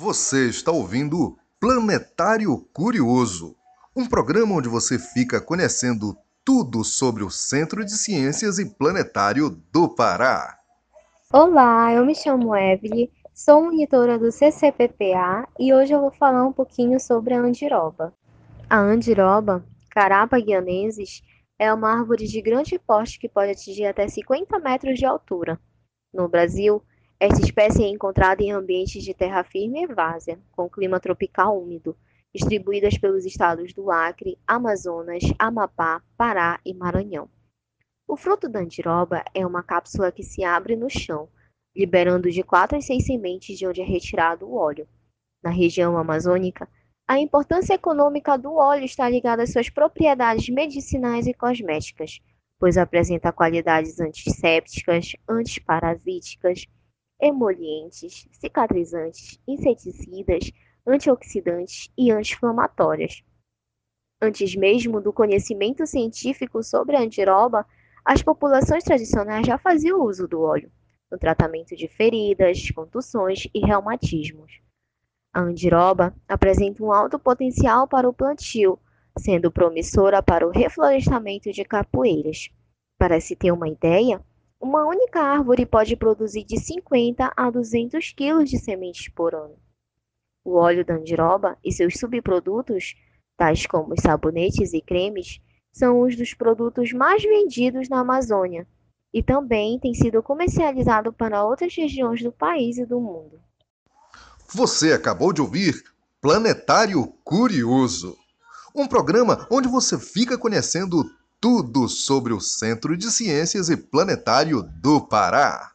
Você está ouvindo Planetário Curioso, um programa onde você fica conhecendo tudo sobre o Centro de Ciências e Planetário do Pará. Olá, eu me chamo Evelyn, sou monitora do CCPPA e hoje eu vou falar um pouquinho sobre a andiroba. A andiroba, Carapa guianensis, é uma árvore de grande porte que pode atingir até 50 metros de altura. No Brasil, esta espécie é encontrada em ambientes de terra firme e várzea, com clima tropical úmido, distribuídas pelos estados do Acre, Amazonas, Amapá, Pará e Maranhão. O fruto da andiroba é uma cápsula que se abre no chão, liberando de 4 a 6 sementes de onde é retirado o óleo. Na região amazônica, a importância econômica do óleo está ligada às suas propriedades medicinais e cosméticas, pois apresenta qualidades antissépticas, antiparasíticas, emolientes, cicatrizantes, inseticidas, antioxidantes e anti-inflamatórias. Antes mesmo do conhecimento científico sobre a andiroba, as populações tradicionais já faziam uso do óleo no tratamento de feridas, contusões e reumatismos. A andiroba apresenta um alto potencial para o plantio, sendo promissora para o reflorestamento de capoeiras. Para se ter uma ideia, uma única árvore pode produzir de 50 a 200 kg de sementes por ano. O óleo da andiroba e seus subprodutos, tais como os sabonetes e cremes, são os dos produtos mais vendidos na Amazônia e também tem sido comercializado para outras regiões do país e do mundo. Você acabou de ouvir Planetário Curioso, um programa onde você fica conhecendo tudo sobre o Centro de Ciências e Planetário do Pará.